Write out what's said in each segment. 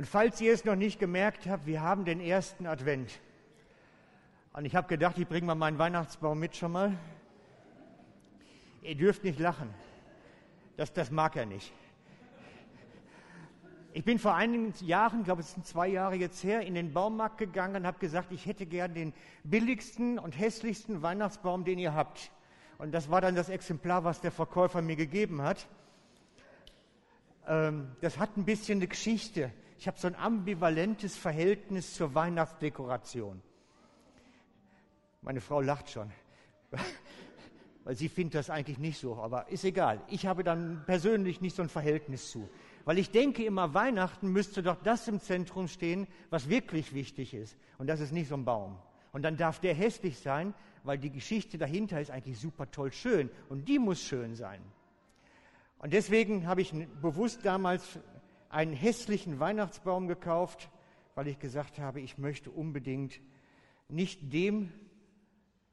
Und falls ihr es noch nicht gemerkt habt, wir haben den ersten Advent. Und ich habe gedacht, ich bringe mal meinen Weihnachtsbaum mit schon mal. Ihr dürft nicht lachen. Das, das mag er nicht. Ich bin vor einigen Jahren, ich glaube es sind zwei Jahre jetzt her, in den Baumarkt gegangen und habe gesagt, ich hätte gern den billigsten und hässlichsten Weihnachtsbaum, den ihr habt. Und das war dann das Exemplar, was der Verkäufer mir gegeben hat. Ähm, das hat ein bisschen eine Geschichte. Ich habe so ein ambivalentes Verhältnis zur Weihnachtsdekoration. Meine Frau lacht schon, weil sie findet das eigentlich nicht so, aber ist egal. Ich habe dann persönlich nicht so ein Verhältnis zu. Weil ich denke immer, Weihnachten müsste doch das im Zentrum stehen, was wirklich wichtig ist. Und das ist nicht so ein Baum. Und dann darf der hässlich sein, weil die Geschichte dahinter ist eigentlich super toll schön. Und die muss schön sein. Und deswegen habe ich bewusst damals einen hässlichen Weihnachtsbaum gekauft, weil ich gesagt habe, ich möchte unbedingt nicht dem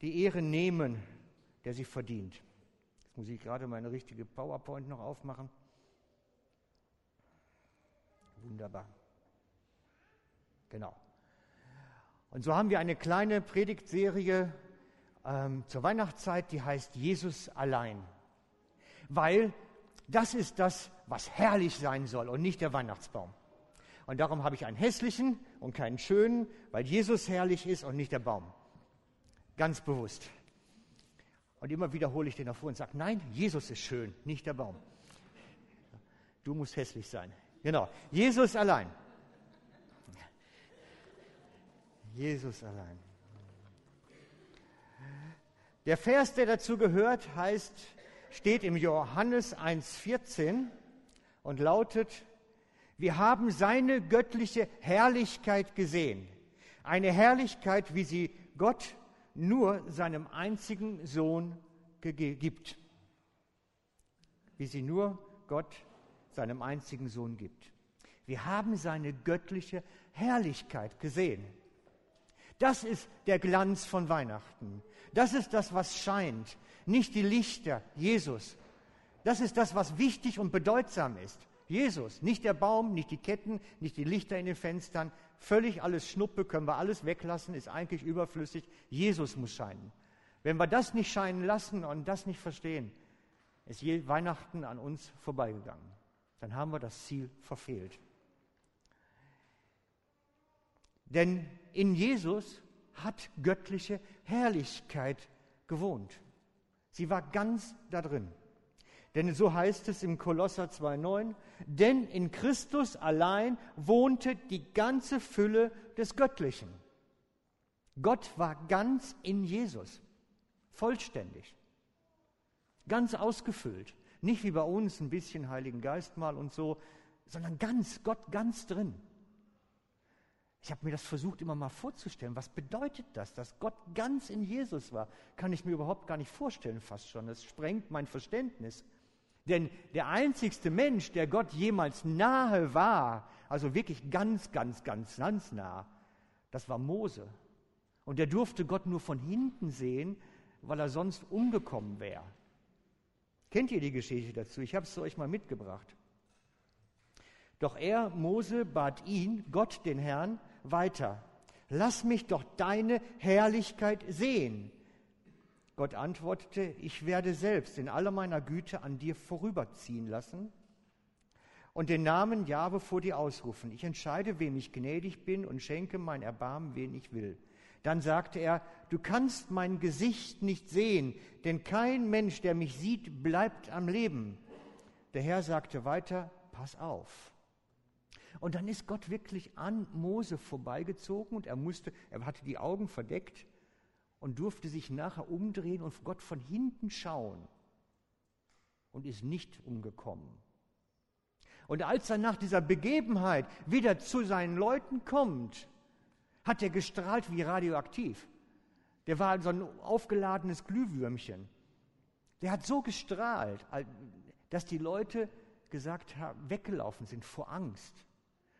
die Ehre nehmen, der sie verdient. Jetzt muss ich gerade meine richtige PowerPoint noch aufmachen. Wunderbar. Genau. Und so haben wir eine kleine Predigtserie ähm, zur Weihnachtszeit, die heißt Jesus allein. Weil das ist das, was herrlich sein soll und nicht der Weihnachtsbaum. Und darum habe ich einen hässlichen und keinen schönen, weil Jesus herrlich ist und nicht der Baum. Ganz bewusst. Und immer wiederhole ich den davor und sage, nein, Jesus ist schön, nicht der Baum. Du musst hässlich sein. Genau, Jesus allein. Jesus allein. Der Vers, der dazu gehört, heißt, steht im Johannes 1,14 und lautet, wir haben seine göttliche Herrlichkeit gesehen. Eine Herrlichkeit, wie sie Gott nur seinem einzigen Sohn gibt. Wie sie nur Gott seinem einzigen Sohn gibt. Wir haben seine göttliche Herrlichkeit gesehen. Das ist der Glanz von Weihnachten. Das ist das, was scheint. Nicht die Lichter, Jesus. Das ist das, was wichtig und bedeutsam ist. Jesus, nicht der Baum, nicht die Ketten, nicht die Lichter in den Fenstern. Völlig alles Schnuppe, können wir alles weglassen, ist eigentlich überflüssig. Jesus muss scheinen. Wenn wir das nicht scheinen lassen und das nicht verstehen, ist Weihnachten an uns vorbeigegangen. Dann haben wir das Ziel verfehlt. Denn in Jesus hat göttliche Herrlichkeit gewohnt. Sie war ganz da drin. Denn so heißt es im Kolosser 2.9, denn in Christus allein wohnte die ganze Fülle des Göttlichen. Gott war ganz in Jesus, vollständig, ganz ausgefüllt. Nicht wie bei uns ein bisschen Heiligen Geist mal und so, sondern ganz, Gott ganz drin. Ich habe mir das versucht immer mal vorzustellen. Was bedeutet das, dass Gott ganz in Jesus war? Kann ich mir überhaupt gar nicht vorstellen, fast schon. Das sprengt mein Verständnis. Denn der einzigste Mensch, der Gott jemals nahe war, also wirklich ganz, ganz, ganz, ganz nah, das war Mose. Und der durfte Gott nur von hinten sehen, weil er sonst umgekommen wäre. Kennt ihr die Geschichte dazu? Ich habe es euch mal mitgebracht. Doch er, Mose, bat ihn, Gott, den Herrn, weiter. Lass mich doch deine Herrlichkeit sehen. Gott antwortete, ich werde selbst in aller meiner Güte an dir vorüberziehen lassen und den Namen Jahwe vor dir ausrufen. Ich entscheide, wem ich gnädig bin und schenke mein Erbarmen, wen ich will. Dann sagte er, du kannst mein Gesicht nicht sehen, denn kein Mensch, der mich sieht, bleibt am Leben. Der Herr sagte weiter, pass auf. Und dann ist Gott wirklich an Mose vorbeigezogen und er musste, er hatte die Augen verdeckt und durfte sich nachher umdrehen und Gott von hinten schauen und ist nicht umgekommen. Und als er nach dieser Begebenheit wieder zu seinen Leuten kommt, hat er gestrahlt wie radioaktiv. Der war so ein aufgeladenes Glühwürmchen. Der hat so gestrahlt, dass die Leute gesagt haben, weggelaufen sind vor Angst.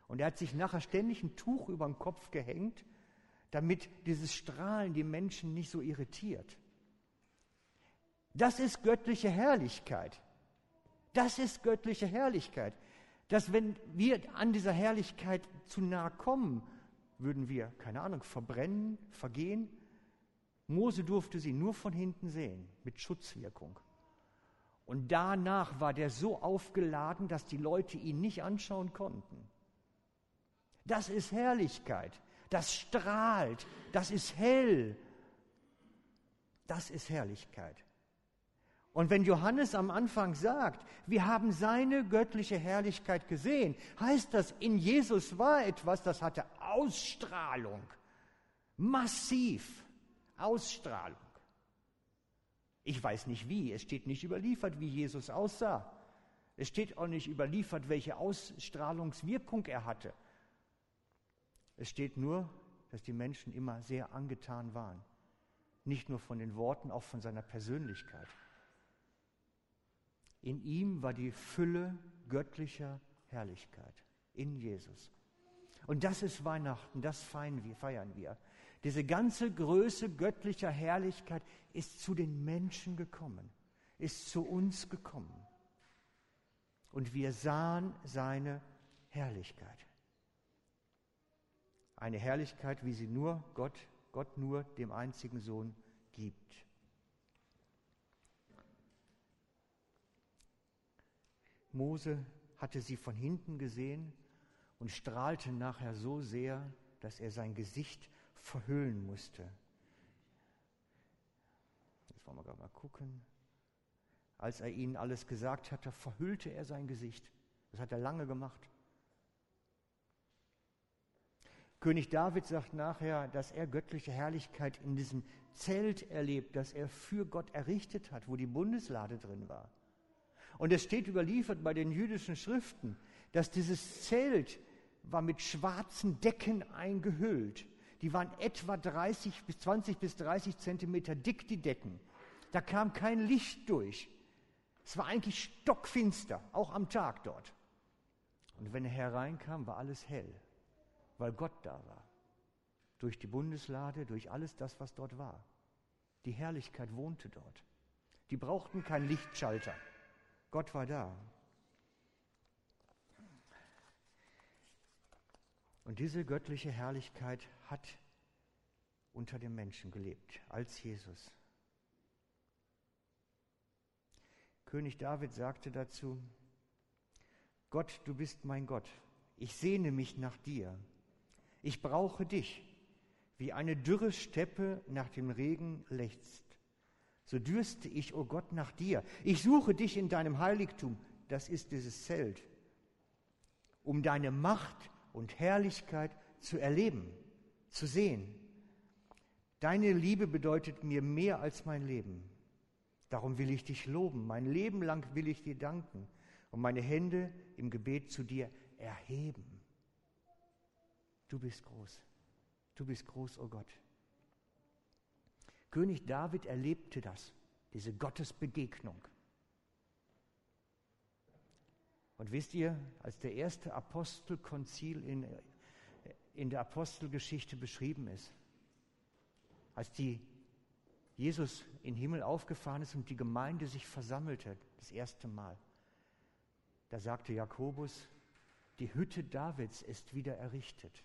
Und er hat sich nachher ständig ein Tuch über den Kopf gehängt damit dieses Strahlen die Menschen nicht so irritiert. Das ist göttliche Herrlichkeit. Das ist göttliche Herrlichkeit. dass wenn wir an dieser Herrlichkeit zu nahe kommen, würden wir, keine Ahnung, verbrennen, vergehen. Mose durfte sie nur von hinten sehen, mit Schutzwirkung. Und danach war der so aufgeladen, dass die Leute ihn nicht anschauen konnten. Das ist Herrlichkeit. Das strahlt. Das ist hell. Das ist Herrlichkeit. Und wenn Johannes am Anfang sagt, wir haben seine göttliche Herrlichkeit gesehen, heißt das, in Jesus war etwas, das hatte Ausstrahlung. Massiv Ausstrahlung. Ich weiß nicht wie, es steht nicht überliefert, wie Jesus aussah. Es steht auch nicht überliefert, welche Ausstrahlungswirkung er hatte. Es steht nur, dass die Menschen immer sehr angetan waren. Nicht nur von den Worten, auch von seiner Persönlichkeit. In ihm war die Fülle göttlicher Herrlichkeit. In Jesus. Und das ist Weihnachten, das feiern wir. Diese ganze Größe göttlicher Herrlichkeit ist zu den Menschen gekommen, ist zu uns gekommen. Und wir sahen seine Herrlichkeit. Eine Herrlichkeit, wie sie nur Gott, Gott nur dem einzigen Sohn gibt. Mose hatte sie von hinten gesehen und strahlte nachher so sehr, dass er sein Gesicht verhüllen musste. Jetzt wollen wir gerade mal gucken. Als er ihnen alles gesagt hatte, verhüllte er sein Gesicht. Das hat er lange gemacht. König David sagt nachher, dass er göttliche Herrlichkeit in diesem Zelt erlebt, das er für Gott errichtet hat, wo die Bundeslade drin war. Und es steht überliefert bei den jüdischen Schriften, dass dieses Zelt war mit schwarzen Decken eingehüllt. Die waren etwa 30 bis 20 bis 30 Zentimeter dick, die Decken. Da kam kein Licht durch. Es war eigentlich stockfinster, auch am Tag dort. Und wenn er hereinkam, war alles hell, weil Gott da war. Durch die Bundeslade, durch alles das, was dort war. Die Herrlichkeit wohnte dort. Die brauchten keinen Lichtschalter. Gott war da. Und diese göttliche Herrlichkeit hat unter den Menschen gelebt, als Jesus. König David sagte dazu, Gott, du bist mein Gott, ich sehne mich nach dir, ich brauche dich, wie eine dürre Steppe nach dem Regen lechzt. So dürste ich, o oh Gott, nach dir. Ich suche dich in deinem Heiligtum, das ist dieses Zelt, um deine Macht und Herrlichkeit zu erleben, zu sehen. Deine Liebe bedeutet mir mehr als mein Leben. Darum will ich dich loben. Mein Leben lang will ich dir danken und meine Hände im Gebet zu dir erheben. Du bist groß. Du bist groß, oh Gott. König David erlebte das, diese Gottesbegegnung. Und wisst ihr, als der erste Apostelkonzil in, in der Apostelgeschichte beschrieben ist, als die Jesus in den Himmel aufgefahren ist und die Gemeinde sich versammelte, das erste Mal, da sagte Jakobus, die Hütte Davids ist wieder errichtet.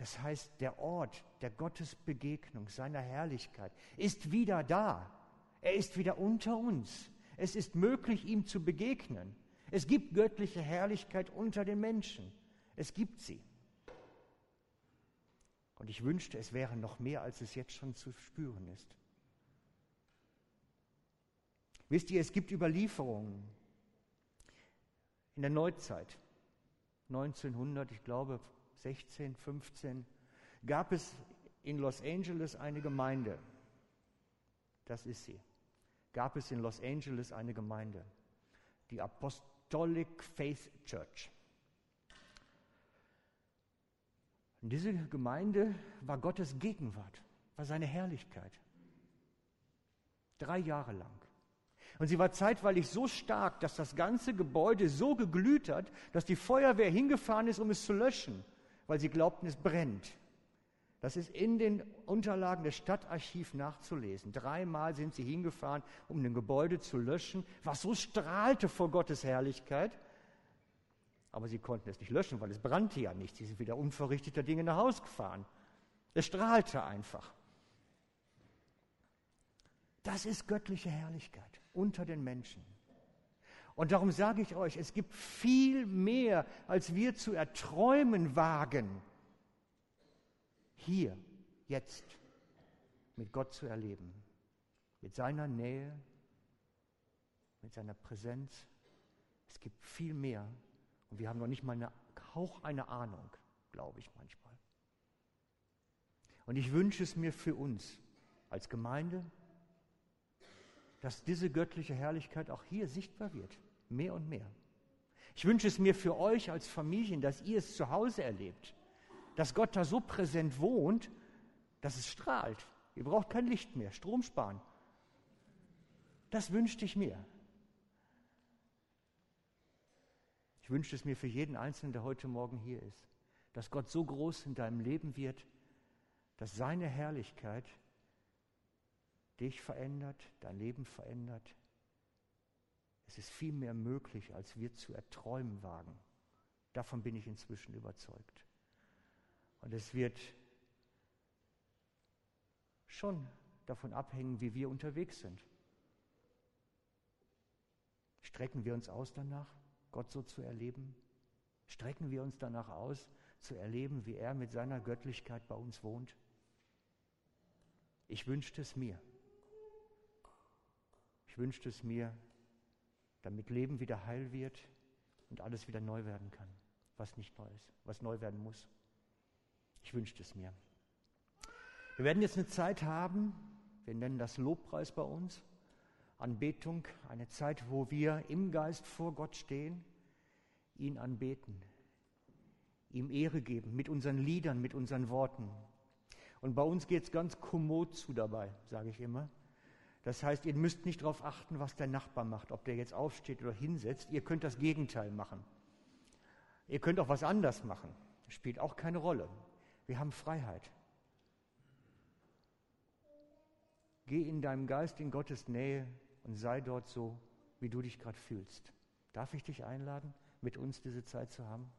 Das heißt, der Ort der Gottesbegegnung, seiner Herrlichkeit, ist wieder da. Er ist wieder unter uns. Es ist möglich, ihm zu begegnen. Es gibt göttliche Herrlichkeit unter den Menschen. Es gibt sie. Und ich wünschte, es wäre noch mehr, als es jetzt schon zu spüren ist. Wisst ihr, es gibt Überlieferungen in der Neuzeit, 1900, ich glaube 16, 15, gab es in Los Angeles eine Gemeinde. Das ist sie gab es in Los Angeles eine Gemeinde, die Apostolic Faith Church. Und diese Gemeinde war Gottes Gegenwart, war seine Herrlichkeit. Drei Jahre lang. Und sie war zeitweilig so stark, dass das ganze Gebäude so geglüht hat, dass die Feuerwehr hingefahren ist, um es zu löschen, weil sie glaubten, es brennt. Das ist in den Unterlagen des Stadtarchivs nachzulesen. Dreimal sind sie hingefahren, um ein Gebäude zu löschen, was so strahlte vor Gottes Herrlichkeit, Aber sie konnten es nicht löschen, weil es brannte ja nicht. Sie sind wieder unverrichteter Dinge nach Hause gefahren. Es strahlte einfach. Das ist göttliche Herrlichkeit unter den Menschen. Und darum sage ich euch, es gibt viel mehr, als wir zu erträumen wagen, hier, jetzt, mit Gott zu erleben. Mit seiner Nähe, mit seiner Präsenz. Es gibt viel mehr. Und wir haben noch nicht mal eine Hauch eine Ahnung, glaube ich manchmal. Und ich wünsche es mir für uns als Gemeinde, dass diese göttliche Herrlichkeit auch hier sichtbar wird mehr und mehr. Ich wünsche es mir für euch als Familien, dass ihr es zu Hause erlebt, dass Gott da so präsent wohnt, dass es strahlt. Ihr braucht kein Licht mehr, Strom sparen. Das wünschte ich mir. Ich wünsche es mir für jeden Einzelnen, der heute Morgen hier ist, dass Gott so groß in deinem Leben wird, dass seine Herrlichkeit dich verändert, dein Leben verändert, es ist viel mehr möglich, als wir zu erträumen wagen. Davon bin ich inzwischen überzeugt. Und es wird schon davon abhängen, wie wir unterwegs sind. Strecken wir uns aus danach, Gott so zu erleben? Strecken wir uns danach aus, zu erleben, wie er mit seiner Göttlichkeit bei uns wohnt? Ich wünschte es mir. Ich wünschte es mir, damit Leben wieder heil wird und alles wieder neu werden kann, was nicht neu ist, was neu werden muss. Ich wünschte es mir. Wir werden jetzt eine Zeit haben, wir nennen das Lobpreis bei uns, Anbetung, eine Zeit, wo wir im Geist vor Gott stehen, ihn anbeten, ihm Ehre geben mit unseren Liedern, mit unseren Worten. Und bei uns geht es ganz kommod zu dabei, sage ich immer. Das heißt, ihr müsst nicht darauf achten, was der Nachbar macht, ob der jetzt aufsteht oder hinsetzt. Ihr könnt das Gegenteil machen. Ihr könnt auch was anders machen. Das spielt auch keine Rolle. Wir haben Freiheit. Geh in deinem Geist in Gottes Nähe und sei dort so, wie du dich gerade fühlst. Darf ich dich einladen, mit uns diese Zeit zu haben?